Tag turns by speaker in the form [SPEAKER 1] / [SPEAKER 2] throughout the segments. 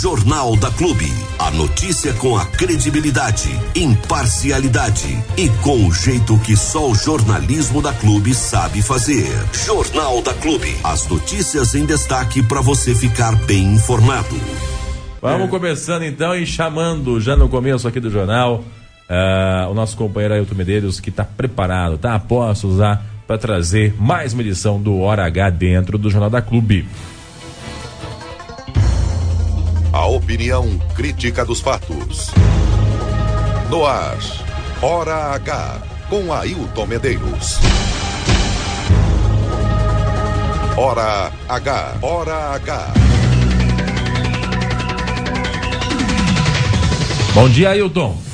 [SPEAKER 1] Jornal da Clube. A notícia com a credibilidade, imparcialidade e com o jeito que só o jornalismo da Clube sabe fazer. Jornal da Clube. As notícias em destaque para você ficar bem informado.
[SPEAKER 2] Vamos é. começando então e chamando já no começo aqui do jornal uh, o nosso companheiro Ailton Medeiros que está preparado, está a postos já para trazer mais uma edição do Hora H dentro do Jornal da Clube.
[SPEAKER 1] A opinião crítica dos fatos. No ar, Hora H, com Ailton Medeiros. Hora H, Hora H.
[SPEAKER 2] Bom dia, Ailton.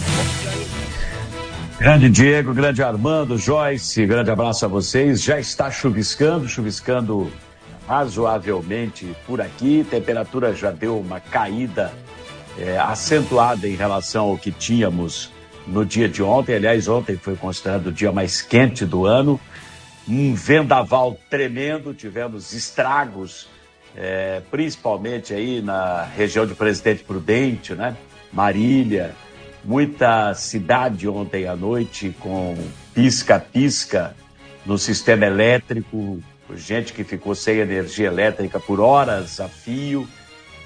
[SPEAKER 3] Grande Diego, grande Armando, Joyce, grande abraço a vocês. Já está chuviscando, chuviscando razoavelmente por aqui. Temperatura já deu uma caída é, acentuada em relação ao que tínhamos no dia de ontem. Aliás, ontem foi considerado o dia mais quente do ano. Um vendaval tremendo, tivemos estragos, é, principalmente aí na região de Presidente Prudente, né? Marília, muita cidade ontem à noite com pisca-pisca no sistema elétrico, gente que ficou sem energia elétrica por horas a fio.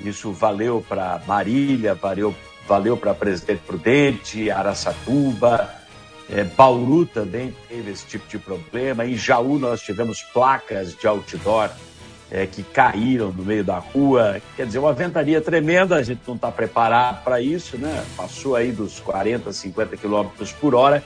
[SPEAKER 3] Isso valeu para Marília, valeu, valeu para Presidente Prudente, Araçatuba, é, Bauru também teve esse tipo de problema. Em Jaú nós tivemos placas de outdoor é, que caíram no meio da rua. Quer dizer, uma ventania tremenda, a gente não está preparado para isso, né? Passou aí dos 40, 50 quilômetros por hora.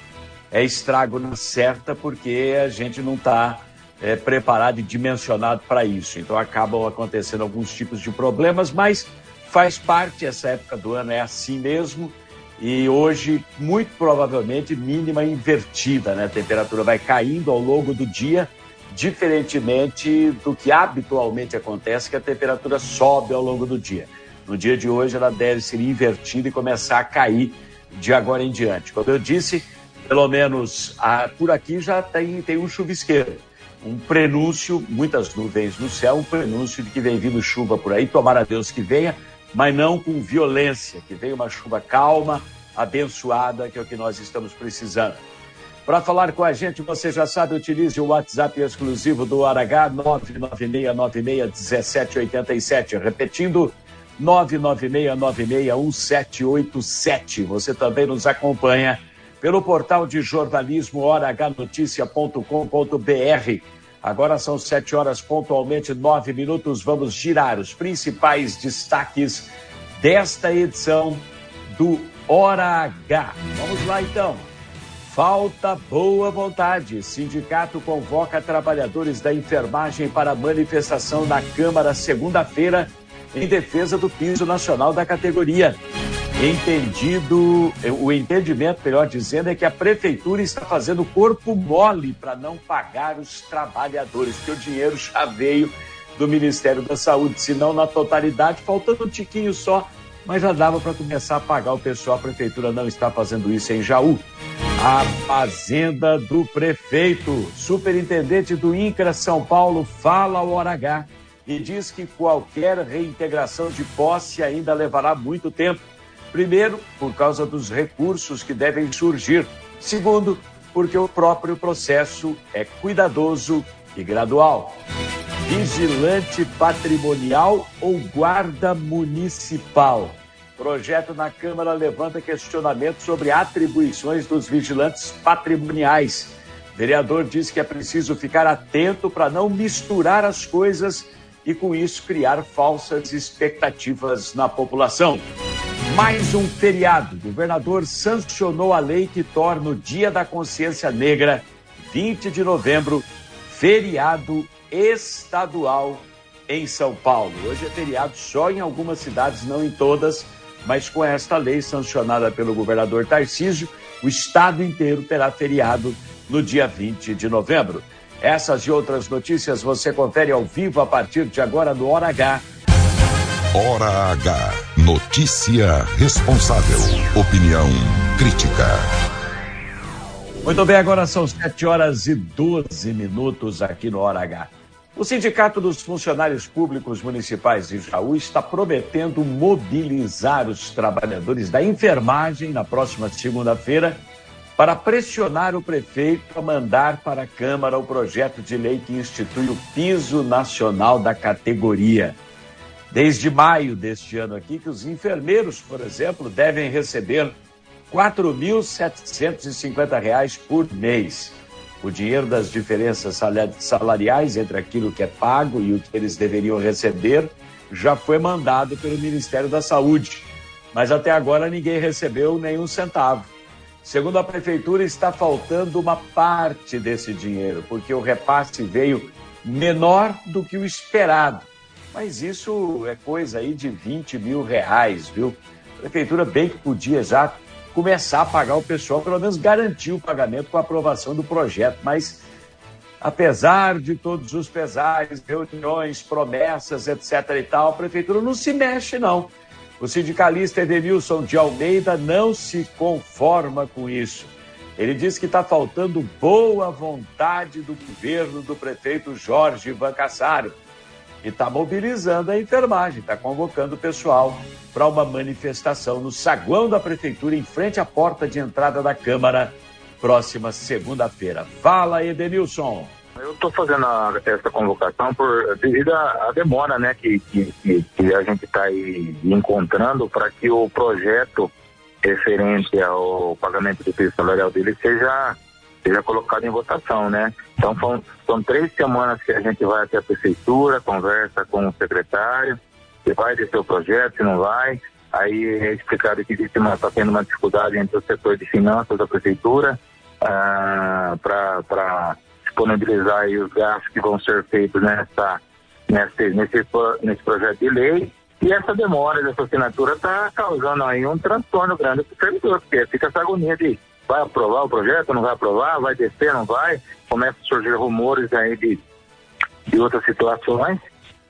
[SPEAKER 3] É estrago na certa porque a gente não está é, preparado e dimensionado para isso. Então acabam acontecendo alguns tipos de problemas, mas faz parte, essa época do ano é assim mesmo. E hoje, muito provavelmente, mínima invertida, né? A temperatura vai caindo ao longo do dia, diferentemente do que habitualmente acontece, que a temperatura sobe ao longo do dia. No dia de hoje, ela deve ser invertida e começar a cair de agora em diante. Como eu disse, pelo menos a, por aqui já tem, tem um chuvisqueiro um prenúncio, muitas nuvens no céu, um prenúncio de que vem vindo chuva por aí, tomara Deus que venha, mas não com violência, que venha uma chuva calma, abençoada, que é o que nós estamos precisando. Para falar com a gente, você já sabe, utilize o WhatsApp exclusivo do Aragá, 996961787. Repetindo, 996961787. Você também nos acompanha pelo portal de jornalismo horahnoticia.com.br. Agora são sete horas pontualmente, nove minutos. Vamos girar os principais destaques desta edição do Hora H. Vamos lá então. Falta boa vontade. Sindicato convoca trabalhadores da enfermagem para manifestação na Câmara segunda-feira em defesa do piso nacional da categoria entendido, o entendimento, melhor dizendo, é que a prefeitura está fazendo corpo mole para não pagar os trabalhadores, que o dinheiro já veio do Ministério da Saúde, se não na totalidade, faltando um tiquinho só, mas já dava para começar a pagar o pessoal. A prefeitura não está fazendo isso em Jaú. A fazenda do prefeito, superintendente do INCRA São Paulo, fala ao hora H e diz que qualquer reintegração de posse ainda levará muito tempo Primeiro, por causa dos recursos que devem surgir. Segundo, porque o próprio processo é cuidadoso e gradual. Vigilante patrimonial ou guarda municipal? Projeto na Câmara levanta questionamento sobre atribuições dos vigilantes patrimoniais. Vereador diz que é preciso ficar atento para não misturar as coisas e, com isso, criar falsas expectativas na população. Mais um feriado. O governador sancionou a lei que torna o Dia da Consciência Negra, 20 de novembro, feriado estadual em São Paulo. Hoje é feriado só em algumas cidades, não em todas, mas com esta lei sancionada pelo governador Tarcísio, o estado inteiro terá feriado no dia 20 de novembro. Essas e outras notícias você confere ao vivo a partir de agora no Hora H
[SPEAKER 1] Hora H. Notícia responsável. Opinião crítica.
[SPEAKER 3] Muito bem, agora são 7 horas e 12 minutos aqui no Hora H. O Sindicato dos Funcionários Públicos Municipais de Jaú está prometendo mobilizar os trabalhadores da enfermagem na próxima segunda-feira para pressionar o prefeito a mandar para a Câmara o projeto de lei que institui o piso nacional da categoria. Desde maio deste ano aqui, que os enfermeiros, por exemplo, devem receber R$ 4.750 por mês o dinheiro das diferenças salariais entre aquilo que é pago e o que eles deveriam receber já foi mandado pelo Ministério da Saúde, mas até agora ninguém recebeu nenhum centavo. Segundo a prefeitura, está faltando uma parte desse dinheiro, porque o repasse veio menor do que o esperado. Mas isso é coisa aí de 20 mil reais, viu? A prefeitura bem que podia já começar a pagar o pessoal, pelo menos garantir o pagamento com a aprovação do projeto. Mas, apesar de todos os pesares, reuniões, promessas, etc. e tal, a prefeitura não se mexe, não. O sindicalista Edenilson de Almeida não se conforma com isso. Ele diz que está faltando boa vontade do governo do prefeito Jorge Ivan Cassaro e está mobilizando a enfermagem, está convocando o pessoal para uma manifestação no saguão da prefeitura, em frente à porta de entrada da Câmara, próxima segunda-feira. Fala, Edenilson.
[SPEAKER 4] Eu estou fazendo a, essa convocação por devido à demora né, que, que, que a gente está encontrando para que o projeto referente ao pagamento do piso salarial dele seja seja colocado em votação, né? Então são, são três semanas que a gente vai até a prefeitura, conversa com o secretário, se vai descer o projeto, se não vai. Aí é explicado que está tendo uma dificuldade entre o setor de finanças da prefeitura ah, para disponibilizar os gastos que vão ser feitos nessa, nesse, nesse, nesse projeto de lei. E essa demora dessa assinatura está causando aí um transtorno grande para o servidor, porque fica essa agonia de vai aprovar o projeto, não vai aprovar, vai descer, não vai. Começa a surgir rumores aí de, de outras situações.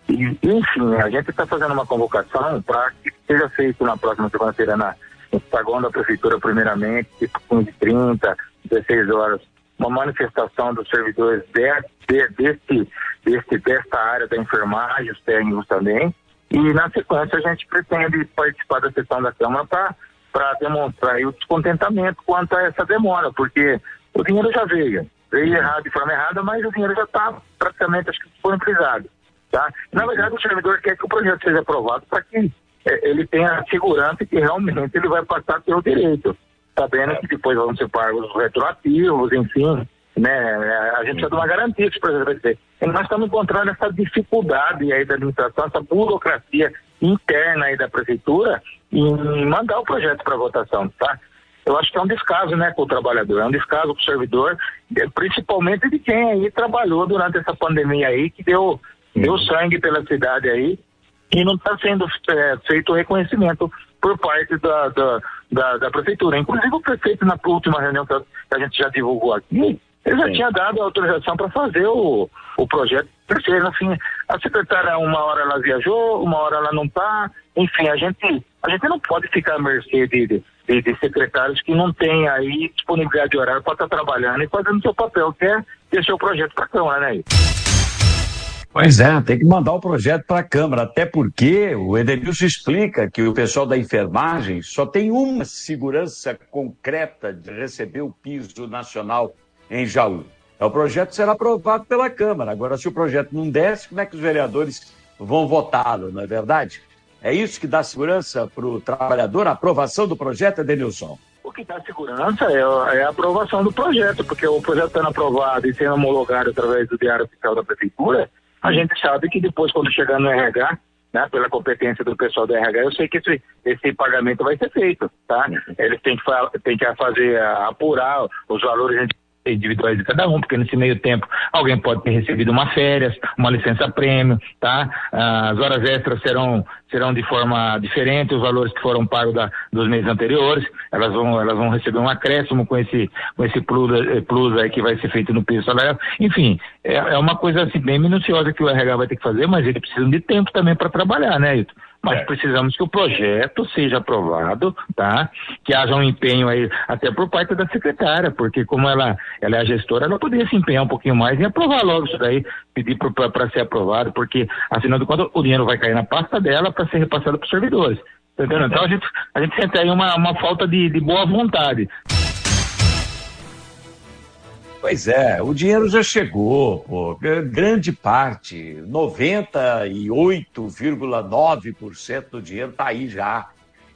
[SPEAKER 4] E, enfim, a gente está fazendo uma convocação para que seja feito na próxima segunda-feira na, no saguão da prefeitura, primeiramente, tipo 15, 30, 16 horas, uma manifestação dos servidores de, de, desse, desse, desta área da enfermagem, os técnicos também. E na sequência a gente pretende participar da sessão da Câmara para para demonstrar o descontentamento quanto a essa demora, porque o dinheiro já veio, veio errado de forma errada, mas o dinheiro já está praticamente acho que disponibilizado. Tá? Na verdade, o servidor quer que o projeto seja aprovado para que é, ele tenha a segurança que realmente ele vai passar a ter o direito, sabendo que depois vão ser pagos os retroativos, enfim, né? A gente precisa de uma garantia que esse projeto vai ser. E nós estamos encontrando essa dificuldade aí da administração, essa burocracia interna aí da prefeitura em mandar o projeto para votação, tá? Eu acho que é um descaso, né, com o trabalhador, é um descaso com o servidor, principalmente de quem aí trabalhou durante essa pandemia aí, que deu, deu sangue pela cidade aí, e não está sendo é, feito o reconhecimento por parte da, da, da, da, prefeitura. Inclusive o prefeito, na última reunião que a gente já divulgou aqui, ele já Sim. tinha dado a autorização para fazer o, o projeto terceiro. Assim, a secretária, uma hora ela viajou, uma hora ela não está. Enfim, a gente, a gente não pode ficar à mercê de, de, de secretários que não têm aí disponibilidade de horário para estar tá trabalhando e fazendo seu papel, que é deixar o projeto para a Câmara, né?
[SPEAKER 3] Pois é, tem que mandar o projeto para a Câmara, até porque o Edenilson explica que o pessoal da enfermagem só tem uma segurança concreta de receber o piso nacional em Jaú. É, o projeto será aprovado pela Câmara. Agora, se o projeto não desce, como é que os vereadores vão votá-lo, não é verdade? É isso que dá segurança para o trabalhador, a aprovação do projeto, Edenilson?
[SPEAKER 4] O que dá segurança é, é, a aprovação do projeto, porque o projeto estando aprovado e sendo homologado através do Diário Oficial da Prefeitura, a gente sabe que depois, quando chegar no RH, né, pela competência do pessoal do RH, eu sei que esse, esse pagamento vai ser feito, tá? Eles têm que, têm que fazer, apurar os valores individuais de cada um, porque nesse meio tempo alguém pode ter recebido uma férias, uma licença prêmio, tá? As horas extras serão serão de forma diferente, os valores que foram pagos da, dos meses anteriores, elas vão elas vão receber um acréscimo com esse com esse plus, eh, plus aí que vai ser feito no piso salarial. Enfim, é, é uma coisa assim bem minuciosa que o RH vai ter que fazer, mas ele precisa de tempo também para trabalhar, né, Ito? Mas é. precisamos que o projeto seja aprovado, tá? Que haja um empenho aí, até por parte da secretária, porque como ela, ela é a gestora, ela poderia se empenhar um pouquinho mais e aprovar logo isso daí, pedir para ser aprovado, porque afinal de contas o dinheiro vai cair na pasta dela para ser repassado para os servidores. Tá entendendo? Então a gente, a gente sente aí uma, uma falta de, de boa vontade.
[SPEAKER 3] Pois é, o dinheiro já chegou, pô. grande parte, 98,9% do dinheiro está aí já.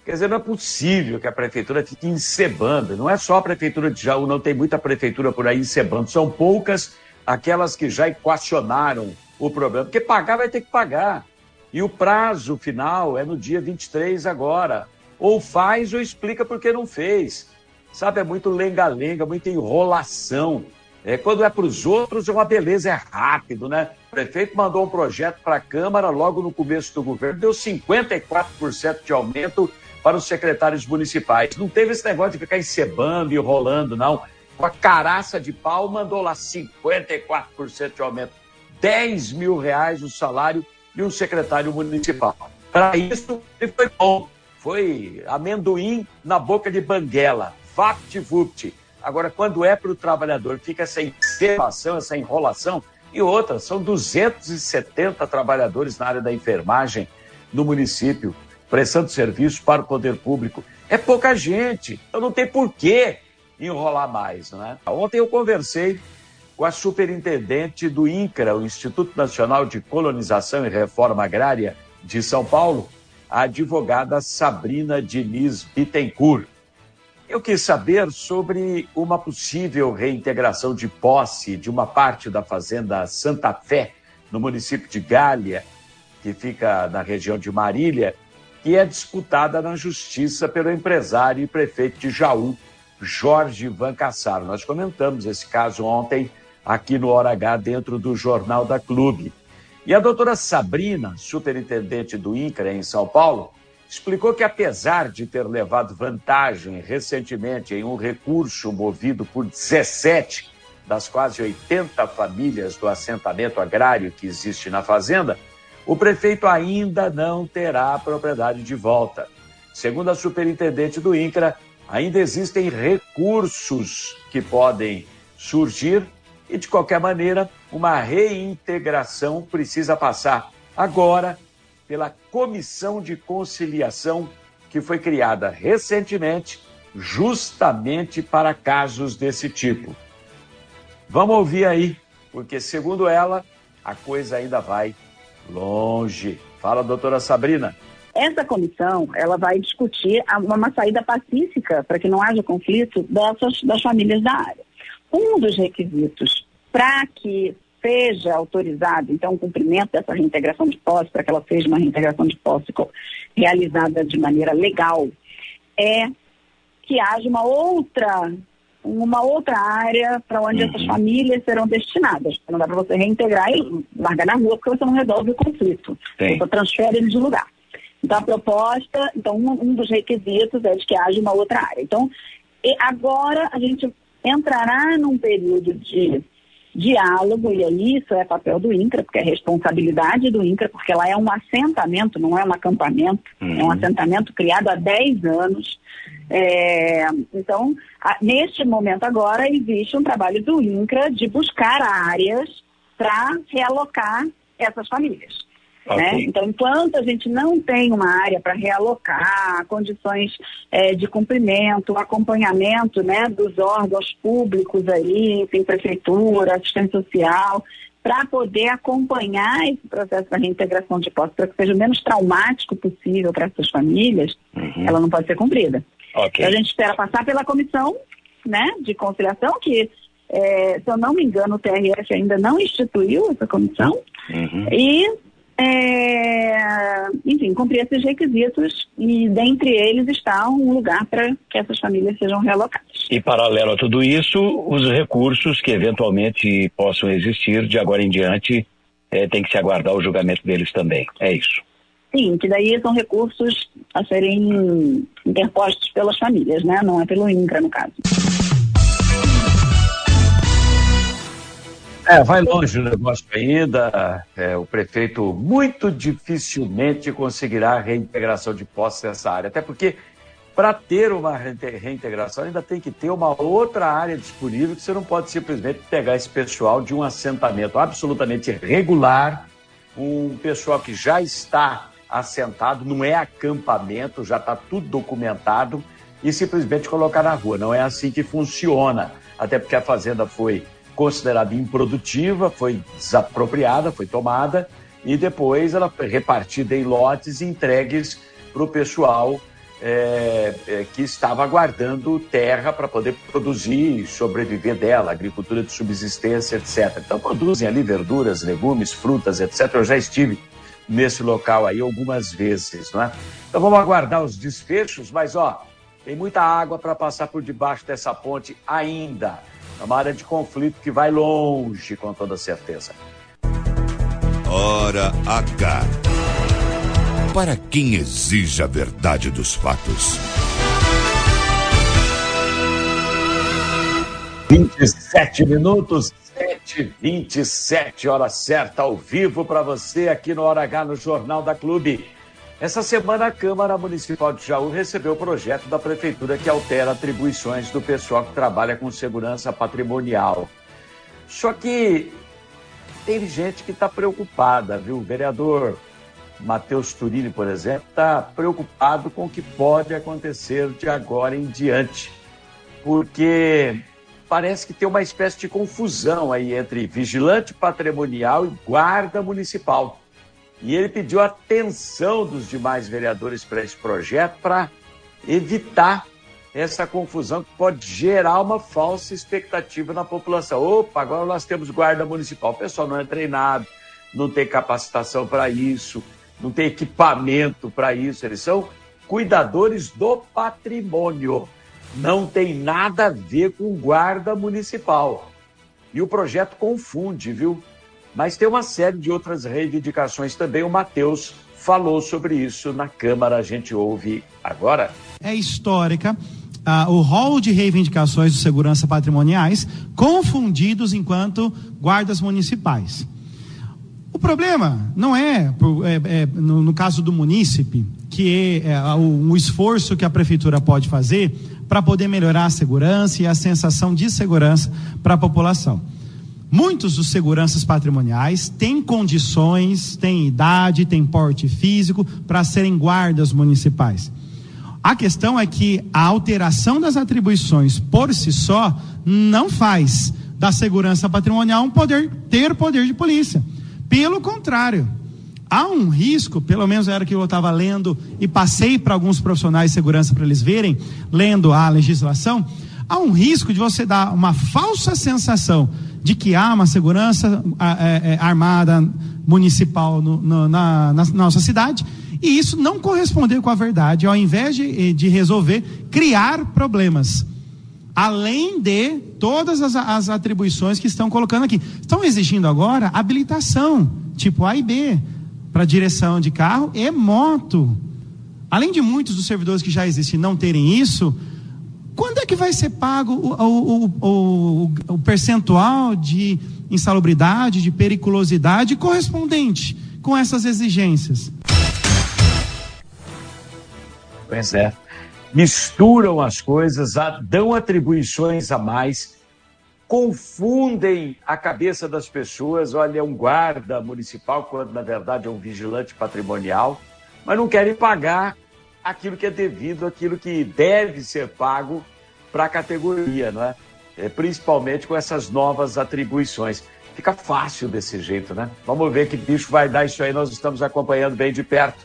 [SPEAKER 3] Quer dizer, não é possível que a prefeitura fique encebando. Não é só a prefeitura de Jaú, não tem muita prefeitura por aí encebando. São poucas aquelas que já equacionaram o problema. Porque pagar vai ter que pagar. E o prazo final é no dia 23 agora. Ou faz ou explica por que não fez. Sabe, é muito lenga-lenga, muita enrolação. É, quando é para os outros, é uma beleza, é rápido, né? O prefeito mandou um projeto para a Câmara logo no começo do governo, deu 54% de aumento para os secretários municipais. Não teve esse negócio de ficar encebando e enrolando, não. Com a caraça de pau, mandou lá 54% de aumento. 10 mil reais o salário de um secretário municipal. Para isso, ele foi bom. Foi amendoim na boca de banguela. Vapt-vupt Agora, quando é para o trabalhador, fica essa encebação, essa enrolação. E outra, são 270 trabalhadores na área da enfermagem no município, prestando serviço para o poder público. É pouca gente, então não tem porquê enrolar mais. Né? Ontem eu conversei com a superintendente do INCRA, o Instituto Nacional de Colonização e Reforma Agrária de São Paulo, a advogada Sabrina Diniz Bittencourt. Eu quis saber sobre uma possível reintegração de posse de uma parte da fazenda Santa Fé, no município de Gália, que fica na região de Marília, que é disputada na justiça pelo empresário e prefeito de Jaú, Jorge Van Cassaro. Nós comentamos esse caso ontem aqui no Hora H, dentro do Jornal da Clube. E a doutora Sabrina, superintendente do INCRA em São Paulo, explicou que, apesar de ter levado vantagem recentemente em um recurso movido por 17 das quase 80 famílias do assentamento agrário que existe na fazenda, o prefeito ainda não terá a propriedade de volta. Segundo a superintendente do INCRA, ainda existem recursos que podem surgir e, de qualquer maneira, uma reintegração precisa passar agora pela Comissão de Conciliação que foi criada recentemente justamente para casos desse tipo. Vamos ouvir aí, porque segundo ela, a coisa ainda vai longe. Fala, doutora Sabrina.
[SPEAKER 5] Essa comissão, ela vai discutir uma saída pacífica para que não haja conflito dessas, das famílias da área. Um dos requisitos para que seja autorizado, então, o cumprimento dessa reintegração de posse, para que ela seja uma reintegração de posse realizada de maneira legal, é que haja uma outra uma outra área para onde uhum. essas famílias serão destinadas. Não dá para você reintegrar e largar na rua porque você não resolve o conflito. Você transfere eles de lugar. Então, a proposta, então, um, um, dos requisitos é de que haja uma outra área. Então, agora a gente entrará num período de diálogo, e aí isso é papel do INCRA, porque é responsabilidade do INCRA, porque ela é um assentamento, não é um acampamento, uhum. é um assentamento criado há 10 anos. É, então, a, neste momento agora, existe um trabalho do INCRA de buscar áreas para realocar essas famílias. Okay. Né? Então, enquanto a gente não tem uma área para realocar, condições é, de cumprimento, acompanhamento né, dos órgãos públicos aí, enfim, prefeitura, assistência social, para poder acompanhar esse processo da reintegração de posse, para que seja o menos traumático possível para essas famílias, uhum. ela não pode ser cumprida. Okay. Então, a gente espera passar pela comissão né, de conciliação, que, é, se eu não me engano, o TRF ainda não instituiu essa comissão, uhum. e é, enfim, cumprir esses requisitos e dentre eles está um lugar para que essas famílias sejam realocadas.
[SPEAKER 3] E paralelo a tudo isso, os recursos que eventualmente possam existir de agora em diante é, tem que se aguardar o julgamento deles também. É isso.
[SPEAKER 5] Sim, que daí são recursos a serem interpostos pelas famílias, né? Não é pelo INCRA, no caso.
[SPEAKER 3] É, vai longe o negócio ainda. É, o prefeito muito dificilmente conseguirá reintegração de postos nessa área. Até porque, para ter uma reintegração, ainda tem que ter uma outra área disponível que você não pode simplesmente pegar esse pessoal de um assentamento absolutamente regular, um pessoal que já está assentado, não é acampamento, já está tudo documentado, e simplesmente colocar na rua. Não é assim que funciona. Até porque a fazenda foi considerada improdutiva, foi desapropriada, foi tomada e depois ela foi repartida em lotes e entregues para o pessoal é, é, que estava aguardando terra para poder produzir e sobreviver dela, agricultura de subsistência, etc. Então produzem ali verduras, legumes, frutas, etc. Eu já estive nesse local aí algumas vezes, não é? Então vamos aguardar os desfechos, mas ó, tem muita água para passar por debaixo dessa ponte ainda. É uma área de conflito que vai longe, com toda certeza.
[SPEAKER 1] Hora H. Para quem exige a verdade dos fatos.
[SPEAKER 3] 27 minutos, 7 27 hora certa, ao vivo para você aqui no Hora H no Jornal da Clube. Essa semana, a Câmara Municipal de Jaú recebeu o projeto da Prefeitura que altera atribuições do pessoal que trabalha com segurança patrimonial. Só que tem gente que está preocupada, viu? O vereador Matheus Turini, por exemplo, está preocupado com o que pode acontecer de agora em diante. Porque parece que tem uma espécie de confusão aí entre vigilante patrimonial e guarda municipal. E ele pediu atenção dos demais vereadores para esse projeto para evitar essa confusão que pode gerar uma falsa expectativa na população. Opa, agora nós temos guarda municipal. O pessoal não é treinado, não tem capacitação para isso, não tem equipamento para isso. Eles são cuidadores do patrimônio. Não tem nada a ver com guarda municipal. E o projeto confunde, viu? Mas tem uma série de outras reivindicações também. O Matheus falou sobre isso na Câmara. A gente ouve agora.
[SPEAKER 6] É histórica. Uh, o rol de reivindicações de segurança patrimoniais confundidos enquanto guardas municipais. O problema não é, é, é no, no, caso do munícipe, que é, é o, o esforço que a prefeitura pode fazer para poder melhorar a segurança e a sensação de segurança para a população. Muitos dos seguranças patrimoniais têm condições, têm idade, têm porte físico para serem guardas municipais. A questão é que a alteração das atribuições por si só não faz da segurança patrimonial um poder ter poder de polícia. Pelo contrário, há um risco, pelo menos era que eu estava lendo e passei para alguns profissionais de segurança para eles verem, lendo a legislação, há um risco de você dar uma falsa sensação de que há uma segurança é, é, armada municipal no, no, na, na, nossa cidade e isso não corresponder com a verdade, ao invés de, de resolver, criar problemas. Além de todas as, as atribuições que estão colocando aqui. Estão exigindo agora habilitação, tipo A e B, para direção de carro e moto. Além de muitos dos servidores que já existem não terem isso, quando é que vai ser pago o, o, o, o percentual de insalubridade, de periculosidade correspondente com essas exigências?
[SPEAKER 3] Pois é. Misturam as coisas, dão atribuições a mais, confundem a cabeça das pessoas. Olha, é um guarda municipal, quando na verdade é um vigilante patrimonial, mas não querem pagar aquilo que é devido, aquilo que deve ser pago para a categoria, não é? é? Principalmente com essas novas atribuições. Fica fácil desse jeito, né? Vamos ver que bicho vai dar isso aí, nós estamos acompanhando bem de perto.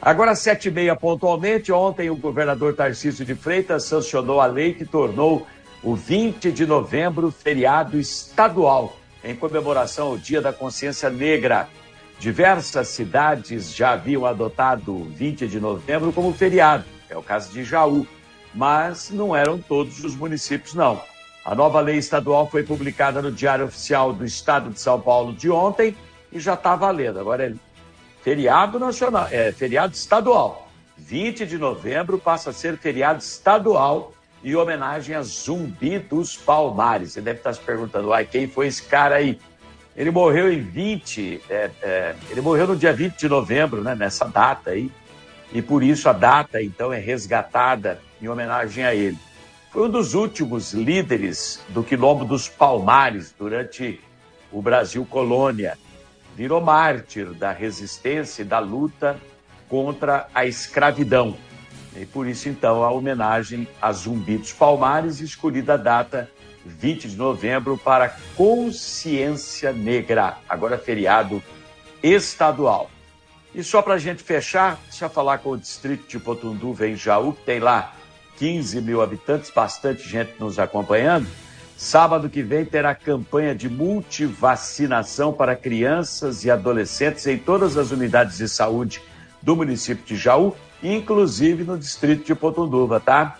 [SPEAKER 3] Agora, sete e meia pontualmente, ontem o governador Tarcísio de Freitas sancionou a lei que tornou o 20 de novembro feriado estadual, em comemoração ao Dia da Consciência Negra. Diversas cidades já haviam adotado 20 de novembro como feriado. É o caso de Jaú, mas não eram todos os municípios, não. A nova lei estadual foi publicada no Diário Oficial do Estado de São Paulo de ontem e já está valendo. Agora é feriado nacional, é feriado estadual. 20 de novembro passa a ser feriado estadual em homenagem a Zumbi dos Palmares. Você deve estar se perguntando, ai, quem foi esse cara aí? Ele morreu em 20, é, é, ele morreu no dia 20 de novembro, né, nessa data aí, e por isso a data, então, é resgatada em homenagem a ele. Foi um dos últimos líderes do Quilombo dos Palmares durante o Brasil colônia. Virou mártir da resistência e da luta contra a escravidão. E por isso, então, a homenagem a Zumbi dos Palmares, escolhida a data 20 de novembro para Consciência Negra, agora feriado estadual. E só para a gente fechar, deixa eu falar com o distrito de Potunduva, em Jaú, que tem lá 15 mil habitantes, bastante gente nos acompanhando. Sábado que vem terá campanha de multivacinação para crianças e adolescentes em todas as unidades de saúde do município de Jaú, inclusive no distrito de Potunduva, tá?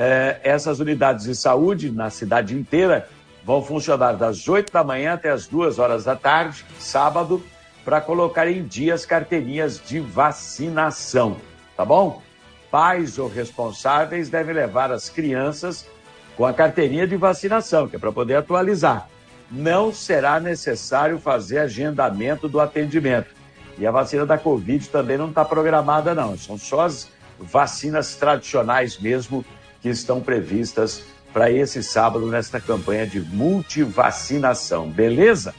[SPEAKER 3] É, essas unidades de saúde na cidade inteira vão funcionar das 8 da manhã até as 2 horas da tarde, sábado, para colocar em dia as carteirinhas de vacinação, tá bom? Pais ou responsáveis devem levar as crianças com a carteirinha de vacinação, que é para poder atualizar. Não será necessário fazer agendamento do atendimento. E a vacina da Covid também não está programada, não. São só as vacinas tradicionais mesmo que estão previstas para esse sábado nesta campanha de multivacinação, beleza?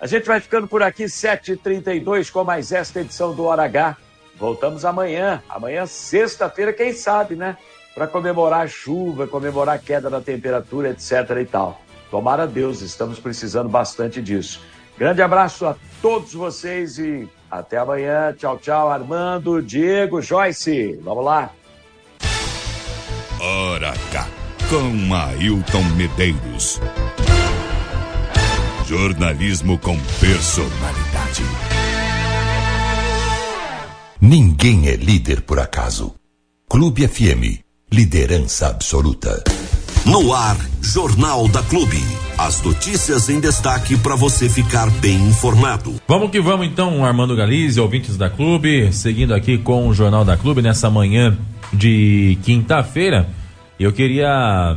[SPEAKER 3] A gente vai ficando por aqui, 7h32, com mais esta edição do Hora H. Voltamos amanhã, amanhã, sexta-feira, quem sabe, né? Para comemorar a chuva, comemorar a queda da temperatura, etc. e tal. Tomara Deus, estamos precisando bastante disso. Grande abraço a todos vocês e até amanhã. Tchau, tchau, Armando, Diego, Joyce. Vamos lá.
[SPEAKER 1] Hora H, com Ailton Medeiros. Jornalismo com personalidade. Ninguém é líder por acaso. Clube FM, liderança absoluta. No ar, Jornal da Clube. As notícias em destaque para você ficar bem informado.
[SPEAKER 2] Vamos que vamos então, Armando Galize, ouvintes da Clube, seguindo aqui com o Jornal da Clube nessa manhã de quinta-feira. Eu queria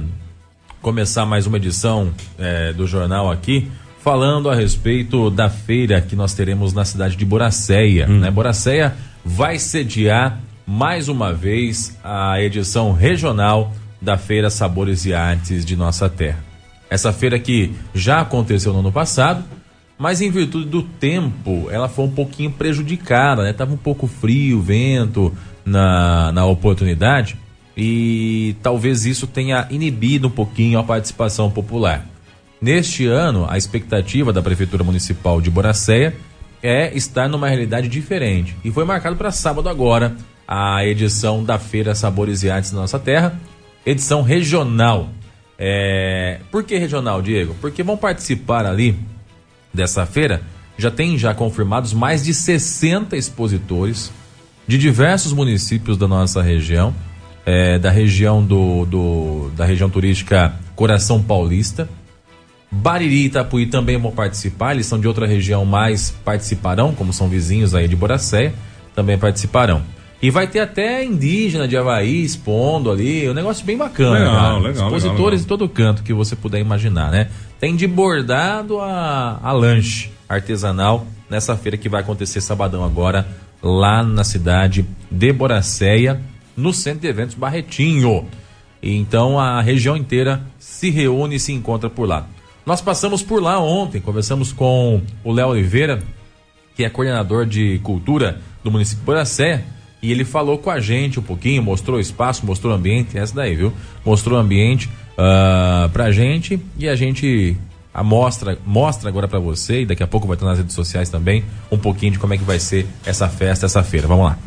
[SPEAKER 2] começar mais uma edição é, do jornal aqui falando a respeito da feira que nós teremos na cidade de Boracéia. Hum. Né? Boracéia vai sediar mais uma vez a edição regional da Feira Sabores e Artes de nossa terra. Essa feira que já aconteceu no ano passado, mas em virtude do tempo, ela foi um pouquinho prejudicada, né? Tava um pouco frio, vento na, na oportunidade e talvez isso tenha inibido um pouquinho a participação popular. Neste ano, a expectativa da Prefeitura Municipal de Boracéia é estar numa realidade diferente. E foi marcado para sábado agora a edição da Feira Sabores e Artes da Nossa Terra, edição regional. É... Por que regional, Diego? Porque vão participar ali dessa feira, já tem já confirmados mais de 60 expositores de diversos municípios da nossa região, é, da região do, do, da região turística Coração Paulista, Bariri e Itapuí também vão participar, eles são de outra região, mas participarão, como são vizinhos aí de Boracéia, também participarão. E vai ter até indígena de Havaí expondo ali, um negócio bem bacana.
[SPEAKER 7] Legal, cara. legal.
[SPEAKER 2] Expositores
[SPEAKER 7] legal, legal.
[SPEAKER 2] de todo canto que você puder imaginar, né? Tem de bordado a, a lanche artesanal nessa feira que vai acontecer sabadão agora, lá na cidade de Boracéia, no Centro de Eventos Barretinho. Então a região inteira se reúne e se encontra por lá. Nós passamos por lá ontem, conversamos com o Léo Oliveira, que é coordenador de cultura do município de e ele falou com a gente um pouquinho, mostrou o espaço, mostrou o ambiente, essa daí, viu? Mostrou o ambiente uh, pra gente e a gente a mostra, mostra agora para você e daqui a pouco vai estar nas redes sociais também um pouquinho de como é que vai ser essa festa, essa feira. Vamos lá.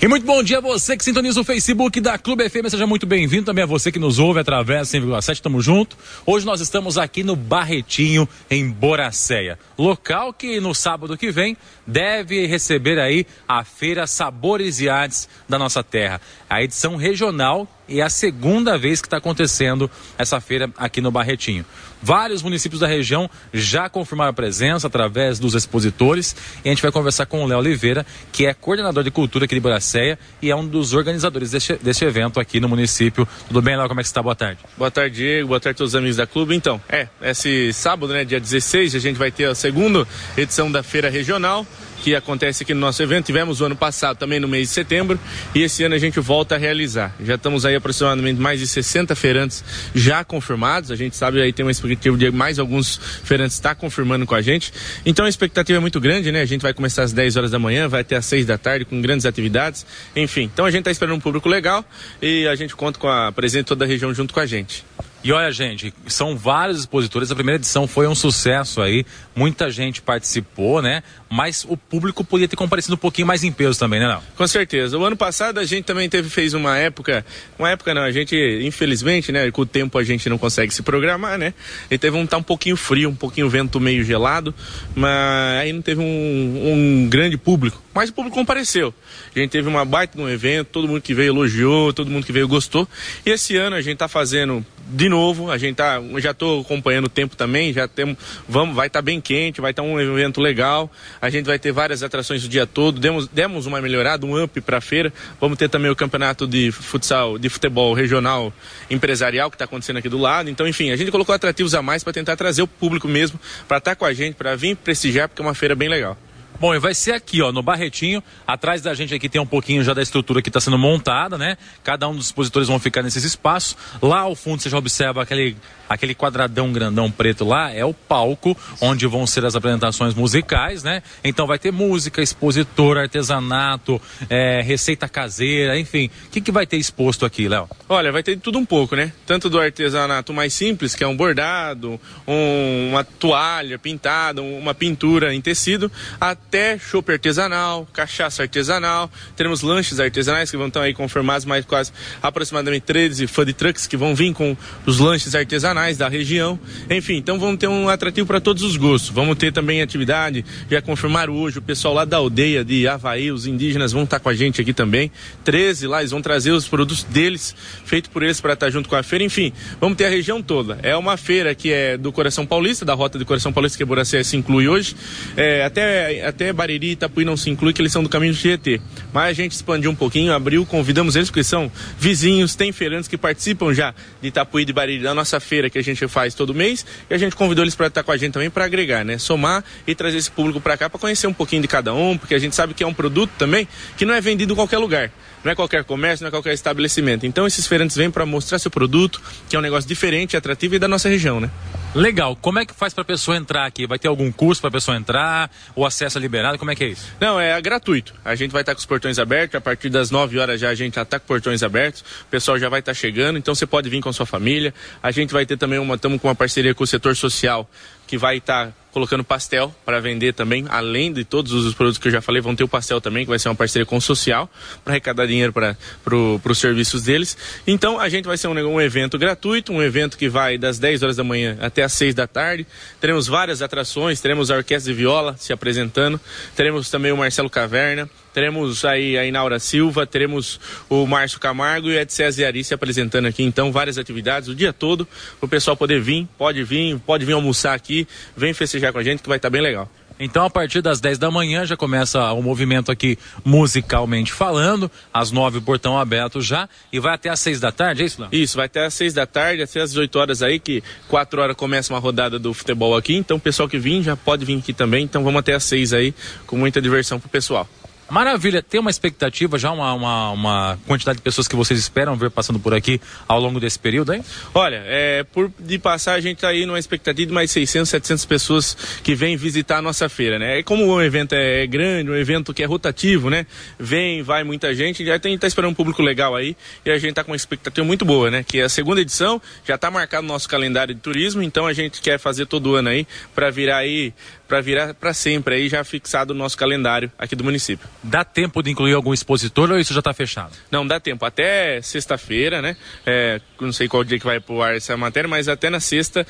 [SPEAKER 2] E muito bom dia a você que sintoniza o Facebook da Clube FM, seja muito bem-vindo também a você que nos ouve através do 100,7, tamo junto. Hoje nós estamos aqui no Barretinho, em Boracéia, local que no sábado que vem deve receber aí a Feira Sabores e Artes da nossa terra, a edição regional e é a segunda vez que está acontecendo essa feira aqui no Barretinho. Vários municípios da região já confirmaram a presença através dos expositores e a gente vai conversar com o Léo Oliveira, que é coordenador de cultura aqui de Boracéia e é um dos organizadores deste, deste evento aqui no município. Tudo bem, Léo? Como é que está? Boa tarde.
[SPEAKER 7] Boa tarde, Diego. Boa tarde a todos os amigos da clube. Então, é, esse sábado, né, dia 16, a gente vai ter a segunda edição da feira regional que acontece aqui no nosso evento. Tivemos o ano passado também no mês de setembro e esse ano a gente volta a realizar. Já estamos aí aproximadamente mais de 60 feirantes já confirmados. A gente sabe aí tem uma expectativa de mais alguns feirantes estar confirmando com a gente. Então a expectativa é muito grande, né? A gente vai começar às 10 horas da manhã, vai até às 6 da tarde com grandes atividades. Enfim, então a gente está esperando um público legal e a gente conta com a presença de toda a região junto com a gente.
[SPEAKER 2] E olha, gente, são vários expositores. A primeira edição foi um sucesso aí. Muita gente participou, né? Mas o público podia ter comparecido um pouquinho mais em peso também, né, não?
[SPEAKER 7] Com certeza. O ano passado a gente também teve, fez uma época. Uma época não, a gente, infelizmente, né? Com o tempo a gente não consegue se programar, né? E teve um tá um pouquinho frio, um pouquinho vento meio gelado. Mas aí não teve um, um grande público. Mas o público compareceu. A gente teve uma baita no evento, todo mundo que veio elogiou, todo mundo que veio gostou. E esse ano a gente tá fazendo de novo, a gente tá, já estou acompanhando o tempo também, já temos, vamos, vai estar tá bem quente, vai estar tá um evento legal, a gente vai ter várias atrações o dia todo, demos, demos uma melhorada, um up para a feira, vamos ter também o campeonato de futsal, de futebol regional empresarial que está acontecendo aqui do lado, então enfim, a gente colocou atrativos a mais para tentar trazer o público mesmo para estar tá com a gente, para vir prestigiar, porque é uma feira bem legal.
[SPEAKER 2] Bom, e vai ser aqui, ó, no Barretinho. Atrás da gente aqui tem um pouquinho já da estrutura que está sendo montada, né? Cada um dos expositores vão ficar nesses espaços. Lá ao fundo você já observa aquele, aquele quadradão grandão preto lá, é o palco onde vão ser as apresentações musicais, né? Então vai ter música, expositor, artesanato, é, receita caseira, enfim. O que, que vai ter exposto aqui, Léo?
[SPEAKER 7] Olha, vai ter tudo um pouco, né? Tanto do artesanato mais simples, que é um bordado, um, uma toalha pintada, uma pintura em tecido, até até chopp artesanal, cachaça artesanal, teremos lanches artesanais que vão estar aí confirmados, mais quase aproximadamente 13 food trucks que vão vir com os lanches artesanais da região. Enfim, então vamos ter um atrativo para todos os gostos. Vamos ter também atividade, já confirmaram hoje, o pessoal lá da aldeia de Havaí, os indígenas vão estar com a gente aqui também. 13 lá, eles vão trazer os produtos deles, feitos por eles para estar junto com a feira. Enfim, vamos ter a região toda. É uma feira que é do Coração Paulista, da Rota do Coração Paulista, que a Buracé se inclui hoje. É, até Bariri e Itapuí não se inclui, que eles são do caminho do Tietê. Mas a gente expandiu um pouquinho, abriu, convidamos eles, porque são vizinhos, tem feirantes que participam já de Itapuí e de Bariri, da nossa feira que a gente faz todo mês, e a gente convidou eles para estar com a gente também para agregar, né? Somar e trazer esse público para cá para conhecer um pouquinho de cada um, porque a gente sabe que é um produto também que não é vendido em qualquer lugar não é qualquer comércio, não é qualquer estabelecimento. Então esses feirantes vêm para mostrar seu produto, que é um negócio diferente, atrativo e da nossa região, né?
[SPEAKER 2] Legal. Como é que faz para a pessoa entrar aqui? Vai ter algum curso para a pessoa entrar? O acesso é liberado? Como é que é isso?
[SPEAKER 7] Não, é gratuito. A gente vai estar com os portões abertos. A partir das 9 horas já a gente já está com portões abertos. O pessoal já vai estar chegando. Então você pode vir com a sua família. A gente vai ter também uma, estamos com uma parceria com o setor social que vai estar colocando pastel para vender também, além de todos os produtos que eu já falei, vão ter o pastel também, que vai ser uma parceria com o social, para arrecadar dinheiro para pro, os serviços deles. Então a gente vai ser um, um, evento gratuito, um evento que vai das 10 horas da manhã até as 6 da tarde. Teremos várias atrações, teremos a orquestra de viola se apresentando, teremos também o Marcelo Caverna, teremos aí a Inaura Silva, teremos o Márcio Camargo e o Edcés Ari se apresentando aqui, então várias atividades o dia todo, o pessoal poder vir, pode vir, pode vir almoçar aqui, vem festejar com a gente que vai estar tá bem legal.
[SPEAKER 2] Então, a partir das 10 da manhã já começa o movimento aqui musicalmente falando, às 9 o portão aberto já, e vai até às 6 da tarde, é isso, não?
[SPEAKER 7] Isso, vai até às 6 da tarde, até às 18 horas aí, que 4 horas começa uma rodada do futebol aqui. Então, o pessoal que vir já pode vir aqui também. Então, vamos até às 6 aí, com muita diversão pro pessoal.
[SPEAKER 2] Maravilha, tem uma expectativa já, uma, uma, uma, quantidade de pessoas que vocês esperam ver passando por aqui ao longo desse período, hein?
[SPEAKER 7] Olha, é, por de passar a gente está aí numa expectativa de mais 600, 700 pessoas que vêm visitar a nossa feira, né? E como o evento é grande, um evento que é rotativo, né? Vem, vai muita gente, já tem, tá esperando um público legal aí e a gente está com uma expectativa muito boa, né? Que é a segunda edição, já está marcado no nosso calendário de turismo, então a gente quer fazer todo ano aí para virar aí para virar para sempre aí já fixado no nosso calendário aqui do município.
[SPEAKER 2] Dá tempo de incluir algum expositor ou isso já está fechado?
[SPEAKER 7] Não, dá tempo. Até sexta-feira, né? É, não sei qual dia que vai pro ar essa matéria, mas até na sexta,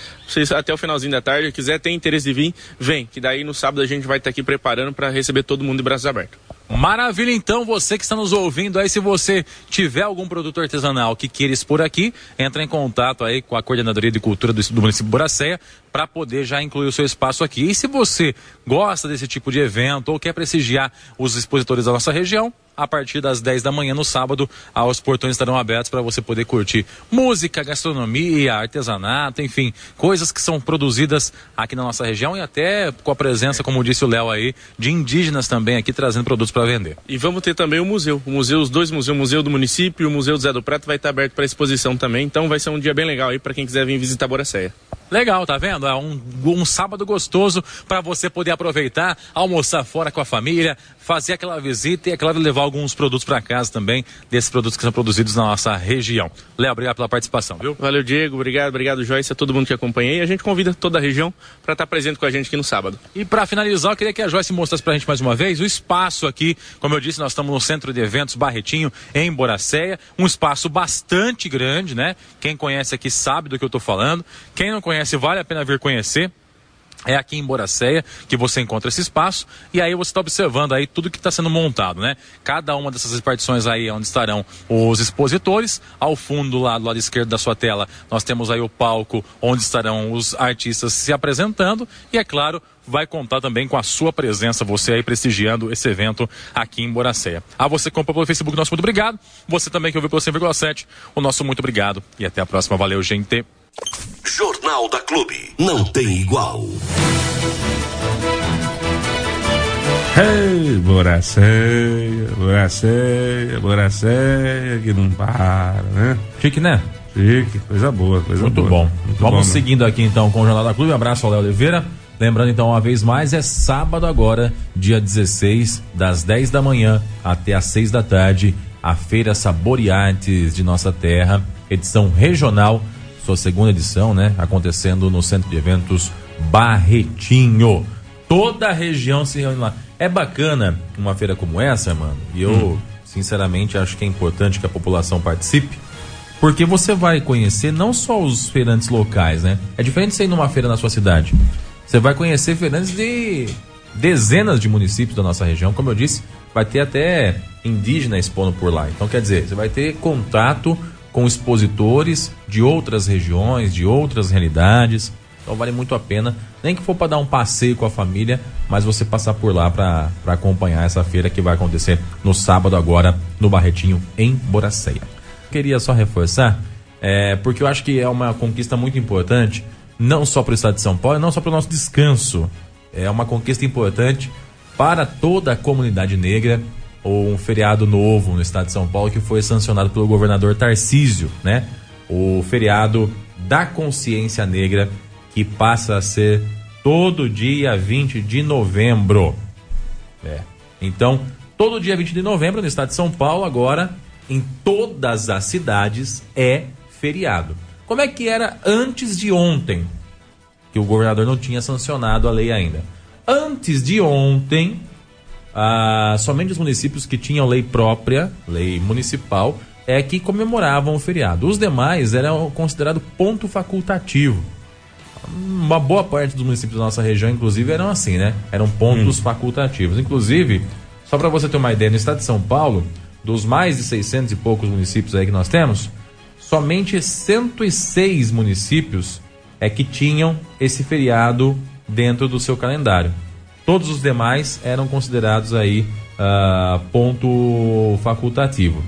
[SPEAKER 7] até o finalzinho da tarde, quiser ter interesse de vir, vem. Que daí no sábado a gente vai estar tá aqui preparando para receber todo mundo de braços abertos.
[SPEAKER 2] Maravilha, então, você que está nos ouvindo aí, se você tiver algum produto artesanal que queira expor aqui, entra em contato aí com a Coordenadoria de Cultura do, do município de Boracéia para poder já incluir o seu espaço aqui. E se você gosta desse tipo de evento ou quer prestigiar os expositores da nossa região, a partir das 10 da manhã no sábado, os portões estarão abertos para você poder curtir música, gastronomia, artesanato, enfim, coisas que são produzidas aqui na nossa região e até com a presença, como disse o Léo aí, de indígenas também aqui trazendo produtos para vender.
[SPEAKER 7] E vamos ter também o museu, o museu, os dois museus, o museu do município e o museu do Zé do Prato vai estar aberto para exposição também, então vai ser um dia bem legal aí para quem quiser vir visitar Boracéia.
[SPEAKER 2] Legal, tá vendo? É um, um sábado gostoso para você poder aproveitar, almoçar fora com a família, fazer aquela visita e, é claro, levar alguns produtos para casa também, desses produtos que são produzidos na nossa região. Léo, obrigado pela participação, viu?
[SPEAKER 7] Valeu, Diego. Obrigado, obrigado, Joyce, a todo mundo que acompanhei. E a gente convida toda a região para estar tá presente com a gente aqui no sábado.
[SPEAKER 2] E para finalizar, eu queria que a Joyce mostrasse para a gente mais uma vez o espaço aqui. Como eu disse, nós estamos no Centro de Eventos Barretinho, em Boracéia. Um espaço bastante grande, né? Quem conhece aqui sabe do que eu estou falando. Quem não conhece, vale a pena vir conhecer. É aqui em Boracéia que você encontra esse espaço e aí você está observando aí tudo que está sendo montado, né? Cada uma dessas repartições aí é onde estarão os expositores. Ao fundo, lá do lado esquerdo da sua tela, nós temos aí o palco onde estarão os artistas se apresentando e, é claro, vai contar também com a sua presença, você aí prestigiando esse evento aqui em Boracéia. A você que comprou pelo Facebook, nosso muito obrigado. Você também que ouviu pelo 100,7, o nosso muito obrigado. E até a próxima. Valeu, gente.
[SPEAKER 1] Jornal da Clube. Não tem igual.
[SPEAKER 8] Hey, Boracéia, Boracéia, Boracéia, que não para, né?
[SPEAKER 2] Chique, né?
[SPEAKER 8] Chique, coisa boa, coisa
[SPEAKER 2] Muito
[SPEAKER 8] boa.
[SPEAKER 2] bom. Muito Vamos bom, seguindo aqui então com o Jornal da Clube. Um abraço ao Léo Oliveira. Lembrando então uma vez mais, é sábado agora, dia 16, das 10 da manhã até às 6 da tarde, a Feira Saboreantes de Nossa Terra, edição regional sua segunda edição, né? Acontecendo no Centro de Eventos Barretinho. Toda a região se reúne lá. É bacana uma feira como essa, mano. E eu, hum. sinceramente, acho que é importante que a população participe. Porque você vai conhecer não só os feirantes locais, né? É diferente você ir numa feira na sua cidade. Você vai conhecer feirantes de dezenas de municípios da nossa região. Como eu disse, vai ter até indígena expondo por lá. Então, quer dizer, você vai ter contato com expositores de outras regiões, de outras realidades. Então vale muito a pena, nem que for para dar um passeio com a família, mas você passar por lá para acompanhar essa feira que vai acontecer no sábado agora no Barretinho em Boracéia. Queria só reforçar, é, porque eu acho que é uma conquista muito importante, não só para o estado de São Paulo, não só para o nosso descanso. É uma conquista importante para toda a comunidade negra ou um feriado novo no estado de São Paulo que foi sancionado pelo governador Tarcísio, né? O feriado da consciência negra que passa a ser todo dia 20 de novembro. É. Então, todo dia 20 de novembro no estado de São Paulo, agora em todas as cidades é feriado. Como é que era antes de ontem? Que o governador não tinha sancionado a lei ainda. Antes de ontem, ah, somente os municípios que tinham lei própria, lei municipal, é que comemoravam o feriado. Os demais eram considerados ponto facultativo. Uma boa parte dos municípios da nossa região, inclusive, eram assim, né? Eram pontos hum. facultativos. Inclusive, só para você ter uma ideia, no estado de São Paulo, dos mais de 600 e poucos municípios aí que nós temos, somente 106 municípios é que tinham esse feriado dentro do seu calendário. Todos os demais eram considerados aí uh, ponto facultativo.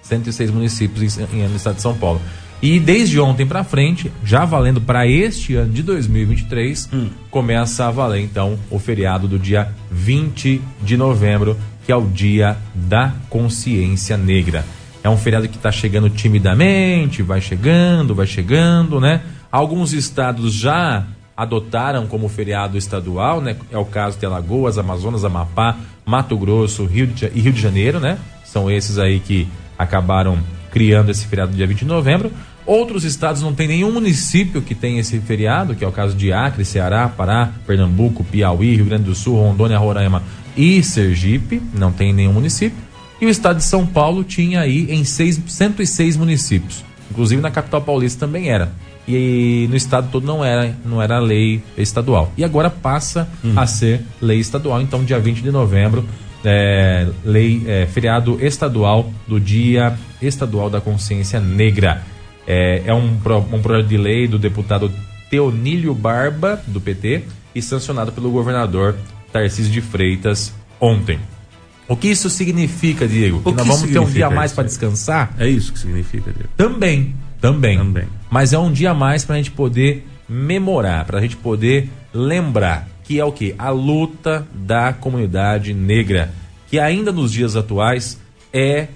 [SPEAKER 2] 106 municípios em, em, no estado de São Paulo. E desde ontem para frente, já valendo para este ano de 2023, hum. começa a valer então o feriado do dia 20 de novembro, que é o Dia da Consciência Negra. É um feriado que está chegando timidamente, vai chegando, vai chegando, né? Alguns estados já adotaram como feriado estadual, né? É o caso de Alagoas, Amazonas, Amapá, Mato Grosso, Rio de, e Rio de Janeiro, né? São esses aí que acabaram criando esse feriado dia 20 de novembro. Outros estados não tem nenhum município que tem esse feriado, que é o caso de Acre, Ceará, Pará, Pernambuco, Piauí, Rio Grande do Sul, Rondônia, Roraima e Sergipe, não tem nenhum município. E o estado de São Paulo tinha aí em seis, 106 municípios. Inclusive na capital paulista também era e no estado todo não era, não era lei estadual. E agora passa hum. a ser lei estadual. Então, dia 20 de novembro, é, lei é, feriado estadual do Dia Estadual da Consciência Negra. É, é um, um projeto de lei do deputado Teonílio Barba, do PT, e sancionado pelo governador Tarcísio de Freitas ontem. O que isso significa, Diego? Que
[SPEAKER 8] O
[SPEAKER 2] nós
[SPEAKER 8] que
[SPEAKER 2] vamos ter um dia a mais para descansar?
[SPEAKER 8] É isso que significa, Diego.
[SPEAKER 2] Também, também.
[SPEAKER 8] Também.
[SPEAKER 2] Mas é um dia a mais para a gente poder memorar, para a gente poder lembrar que é o que? A luta da comunidade negra, que ainda nos dias atuais é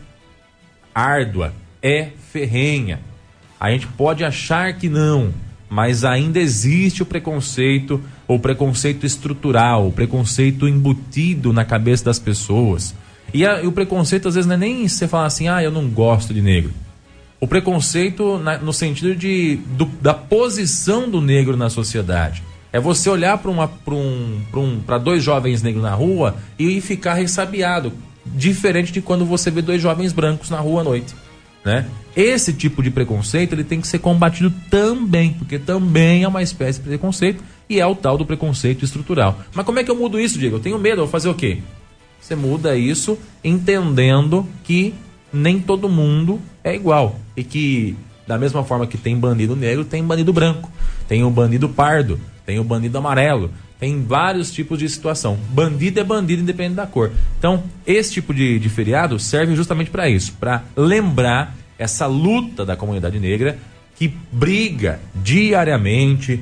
[SPEAKER 2] árdua, é ferrenha. A gente pode achar que não, mas ainda existe o preconceito, o preconceito estrutural, o preconceito embutido na cabeça das pessoas. E, a- e o preconceito às vezes não é nem você falar assim, ah, eu não gosto de negro. O preconceito na- no sentido de, do- da posição do negro na sociedade. É você olhar para um, um, dois jovens negros na rua e ficar ressabiado. Diferente de quando você vê dois jovens brancos na rua à noite. Né? Esse tipo de preconceito ele tem que ser combatido também, porque também é uma espécie de preconceito e é o tal do preconceito estrutural. Mas como é que eu mudo isso, Diego? Eu tenho medo, eu vou fazer o quê? Você muda isso entendendo que nem todo mundo é igual. E que, da mesma forma que tem bandido negro, tem bandido branco, tem o bandido pardo, tem o bandido amarelo, tem vários tipos de situação. Bandido é bandido, independente da cor. Então, esse tipo de, de feriado serve justamente para isso para lembrar essa luta da comunidade negra que briga diariamente,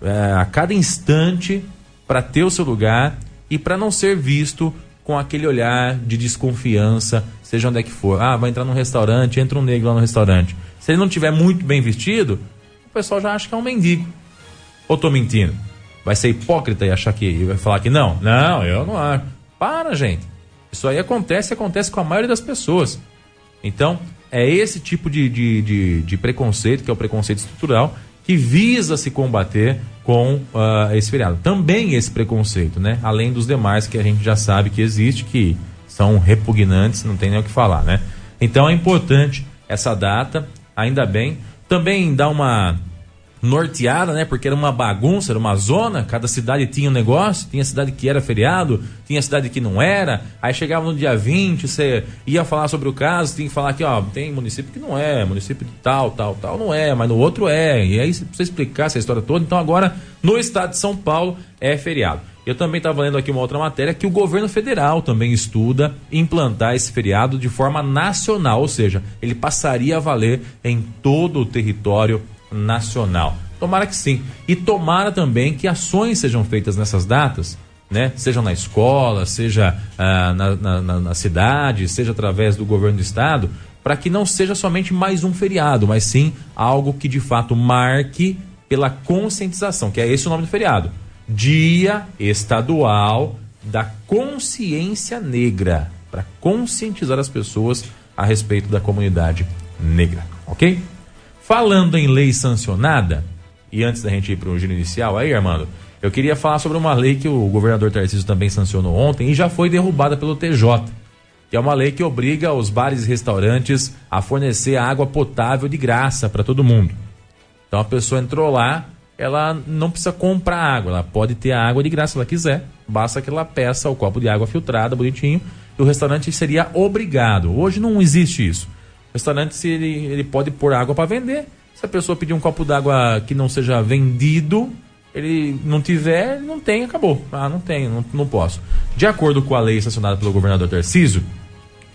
[SPEAKER 2] eh, a cada instante, para ter o seu lugar e para não ser visto com aquele olhar de desconfiança, seja onde é que for. Ah, vai entrar num restaurante, entra um negro lá no restaurante. Se ele não tiver muito bem vestido, o pessoal já acha que é um mendigo. Ou tô mentindo? Vai ser hipócrita e achar que vai falar que não? Não, eu não acho. Para, gente. Isso aí acontece, acontece com a maioria das pessoas. Então, é esse tipo de, de, de, de preconceito, que é o preconceito estrutural, que visa se combater com ah, esse feriado. Também esse preconceito, né? Além dos demais que a gente já sabe que existe, que são repugnantes, não tem nem o que falar, né? Então é importante essa data, ainda bem. Também dá uma norteada, né? Porque era uma bagunça, era uma zona, cada cidade tinha um negócio, tinha cidade que era feriado, tinha cidade que não era. Aí chegava no dia 20, você ia falar sobre o caso, tinha que falar que, ó, tem município que não é, município de tal, tal, tal não é, mas no outro é. E aí você explicar essa história toda. Então agora, no estado de São Paulo, é feriado. Eu também estava lendo aqui uma outra matéria que o governo federal também estuda implantar esse feriado de forma nacional, ou seja, ele passaria a valer em todo o território nacional. Tomara que sim. E tomara também que ações sejam feitas nessas datas, né? Seja na escola, seja ah, na, na, na- cidade, seja através do governo do estado, para que não seja somente mais um feriado, mas sim algo que de fato marque pela conscientização, que é esse o nome do feriado. Dia Estadual da Consciência Negra, para conscientizar as pessoas a respeito da comunidade negra, ok? Falando em lei sancionada, e antes da gente ir para o giro inicial aí, Armando, eu queria falar sobre uma lei que o governador Tarcísio também sancionou ontem e já foi derrubada pelo TJ, que é uma lei que obriga os bares e restaurantes a fornecer água potável de graça para todo mundo. Então a pessoa entrou lá, ela não precisa comprar água, ela pode ter a água de graça se ela quiser, basta que ela peça o copo de água filtrada, bonitinho, e o restaurante seria obrigado. Hoje não existe isso. O restaurante se ele, ele pode pôr água para vender. Se a pessoa pedir um copo d'água que não seja vendido, ele não tiver, não tem, acabou. Ah, não tem, não, não posso. De acordo com a lei sancionada pelo governador Tarcísio,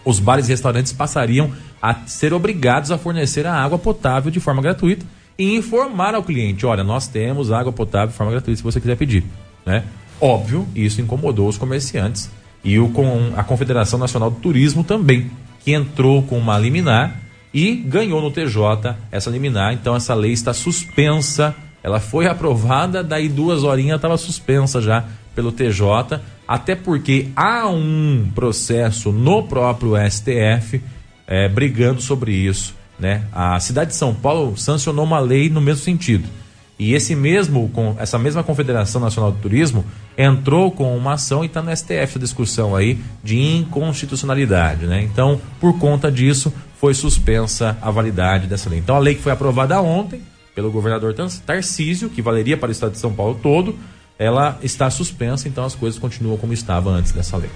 [SPEAKER 2] os bares e restaurantes passariam a ser obrigados a fornecer a água potável de forma gratuita e informar ao cliente, olha, nós temos água potável de forma gratuita se você quiser pedir, né? Óbvio, isso incomodou os comerciantes e o com a Confederação Nacional do Turismo também, que entrou com uma liminar e ganhou no TJ essa liminar, então essa lei está suspensa, ela foi aprovada, daí duas horinhas estava suspensa já pelo TJ, até porque há um processo no próprio STF eh, brigando sobre isso. Né? A cidade de São Paulo sancionou uma lei no mesmo sentido. E esse mesmo, essa mesma Confederação Nacional do Turismo entrou com uma ação e está no STF essa discussão aí de inconstitucionalidade, né? Então, por conta disso, foi suspensa a validade dessa lei. Então, a lei que foi aprovada ontem pelo governador Tar- Tarcísio, que valeria para o estado de São Paulo todo, ela está suspensa, então as coisas continuam como estavam antes dessa lei.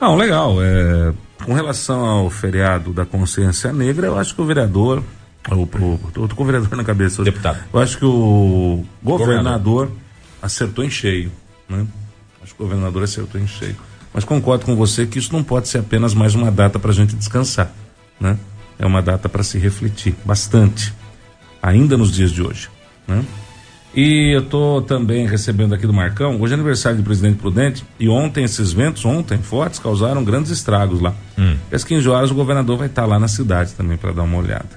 [SPEAKER 8] Não, legal. É, com relação ao feriado da consciência negra, eu acho que o vereador. Eu tô com o vereador na cabeça. hoje.
[SPEAKER 2] Deputado.
[SPEAKER 8] Eu acho que o governador, acertou em cheio. Né? Acho que o governador acertou em cheio. Mas concordo com você que isso não pode ser apenas mais uma data para a gente descansar. Né? É uma data para se refletir bastante, ainda nos dias de hoje. Né? E eu tô também recebendo aqui do Marcão, hoje é aniversário do presidente Prudente, e ontem esses ventos, ontem, fortes, causaram grandes estragos lá.
[SPEAKER 2] Hum.
[SPEAKER 8] Às 15 horas o governador vai estar lá na cidade também para dar uma olhada.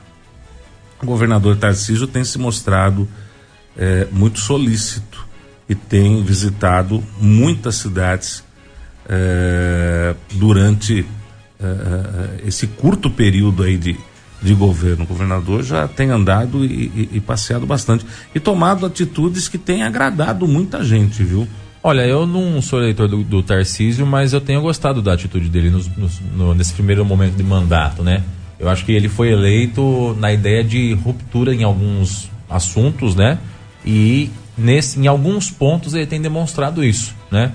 [SPEAKER 8] O governador Tarcísio tem se mostrado eh, muito solícito e tem visitado muitas cidades eh, durante eh, eh, esse curto período aí de, de governo. O governador já tem andado e, e- e passeado bastante e tomado atitudes que têm agradado muita gente, viu?
[SPEAKER 2] Olha, eu não sou eleitor do, do Tarcísio, mas eu tenho gostado da atitude dele nos- nos- no- nesse primeiro momento de mandato, né? Eu acho que ele foi eleito na ideia de ruptura em alguns assuntos, né? E nesse, em alguns pontos ele tem demonstrado isso, né?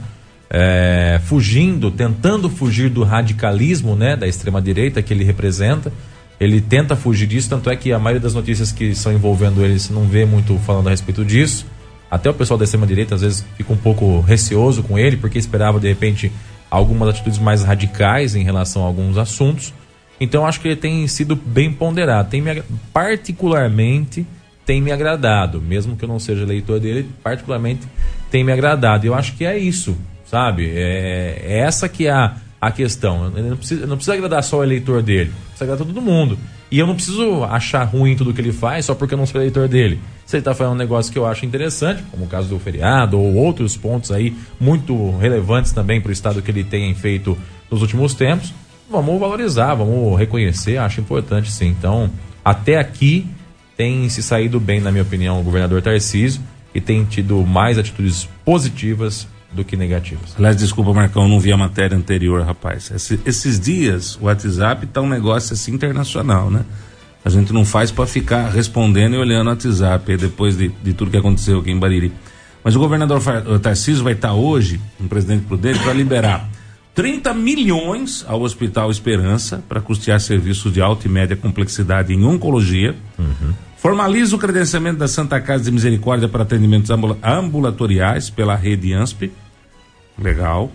[SPEAKER 2] É, fugindo, tentando fugir do radicalismo, né? Da extrema direita que ele representa. Ele tenta fugir disso, tanto é que a maioria das notícias que estão envolvendo ele você não vê muito falando a respeito disso. Até o pessoal da extrema-direita às vezes fica um pouco receoso com ele, porque esperava de repente algumas atitudes mais radicais em relação a alguns assuntos. Então acho que ele tem sido bem ponderado. Tem me, particularmente tem me agradado, mesmo que eu não seja eleitor dele, particularmente tem me agradado. Eu acho que é isso, sabe? É, é essa que é a, a questão. Ele não precisa, não precisa agradar só o eleitor dele, precisa agradar todo mundo. E eu não preciso achar ruim tudo que ele faz só porque eu não sou eleitor dele. Se ele está fazendo um negócio que eu acho interessante, como o caso do feriado ou outros pontos aí muito relevantes também para o estado que ele tem feito nos últimos tempos, vamos valorizar, vamos reconhecer, acho importante sim. Então, até aqui tem se saído bem, na minha opinião, o governador Tarcísio e tem tido mais atitudes positivas do que negativas.
[SPEAKER 8] Aliás, desculpa, Marcão, não vi a matéria anterior, rapaz. Esse- esses dias, o WhatsApp tá um negócio assim internacional, né? A gente não faz para ficar respondendo e olhando o WhatsApp depois de, de tudo que aconteceu aqui em Bariri. Mas o governador Tarcísio vai estar hoje, um presidente prudente, para liberar 30 milhões ao Hospital Esperança para custear serviços de alta e média complexidade em oncologia. Formaliza o credenciamento da Santa Casa de Misericórdia para atendimentos ambula- ambulatoriais pela rede ANSP. Legal.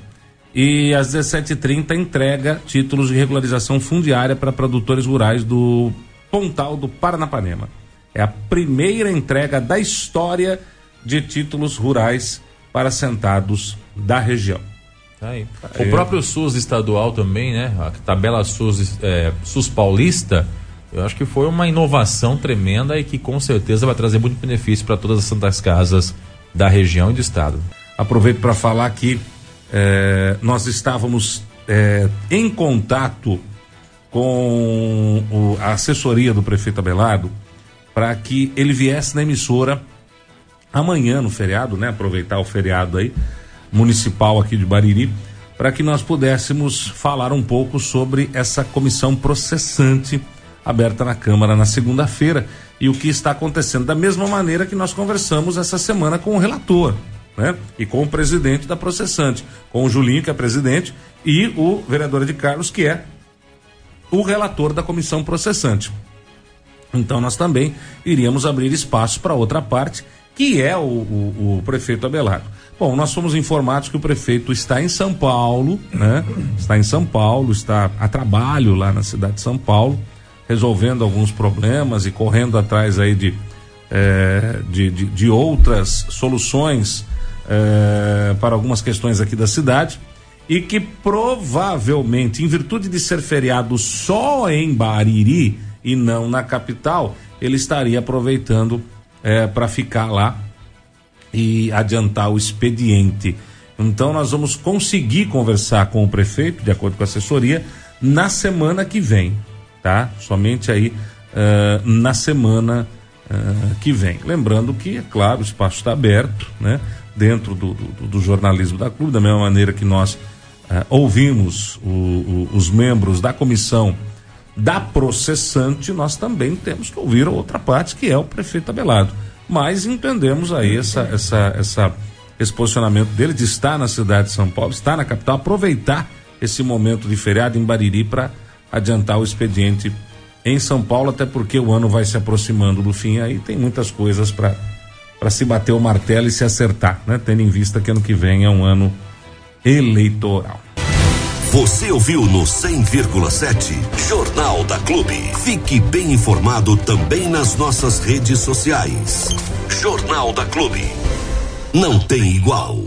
[SPEAKER 8] E às 17h30 entrega títulos de regularização fundiária para produtores rurais do Pontal do Paranapanema. É a primeira entrega da história de títulos rurais para assentados da região.
[SPEAKER 2] Tá aí. O próprio SUS estadual também, né? A tabela SUS, é, SUS paulista, eu acho que foi uma inovação tremenda e que com certeza vai trazer muito benefício para todas as santas casas da região e do estado.
[SPEAKER 8] Aproveito para falar que eh, nós estávamos eh, em contato com o- a assessoria do prefeito Abelardo para que ele viesse na emissora amanhã no feriado, né? Aproveitar o feriado aí municipal aqui de Bariri para que nós pudéssemos falar um pouco sobre essa comissão processante aberta na Câmara na segunda-feira e o que está acontecendo da mesma maneira que nós conversamos essa semana com o relator, né? E com o presidente da processante, com o Julinho que é presidente e o vereador de Carlos que é o relator da comissão processante. Então nós também iríamos abrir espaço para outra parte, que é o, o- o prefeito Abelardo. Bom, nós fomos informados que o prefeito está em São Paulo, né? Está em São Paulo, está a trabalho lá na cidade de São Paulo, resolvendo alguns problemas e correndo atrás aí de, eh, de, de, de outras soluções eh, para algumas questões aqui da cidade e que provavelmente, em virtude de ser feriado só em Bariri e não na capital, ele estaria aproveitando para ficar lá e adiantar o expediente. Então nós vamos conseguir conversar com o prefeito, de acordo com a assessoria, na semana que vem, tá? Somente aí eh, na semana eh, que vem. Lembrando que, é claro, o espaço está aberto, né? Dentro do, do- do jornalismo da clube, da mesma maneira que nós eh, ouvimos o- o- os membros da comissão da processante, nós também temos que ouvir a outra parte, que é o prefeito Abelardo. Mas entendemos aí essa, essa, essa, esse posicionamento dele de estar na cidade de São Paulo, estar na capital, aproveitar esse momento de feriado em Bariri para adiantar o expediente em São Paulo, até porque o ano vai se aproximando do fim, aí tem muitas coisas para para se bater o martelo e se acertar, né? Tendo em vista que ano que vem é um ano eleitoral.
[SPEAKER 1] Você ouviu no 100,7 Jornal da Clube. Fique bem informado também nas nossas redes sociais. Jornal da Clube. Não tem igual.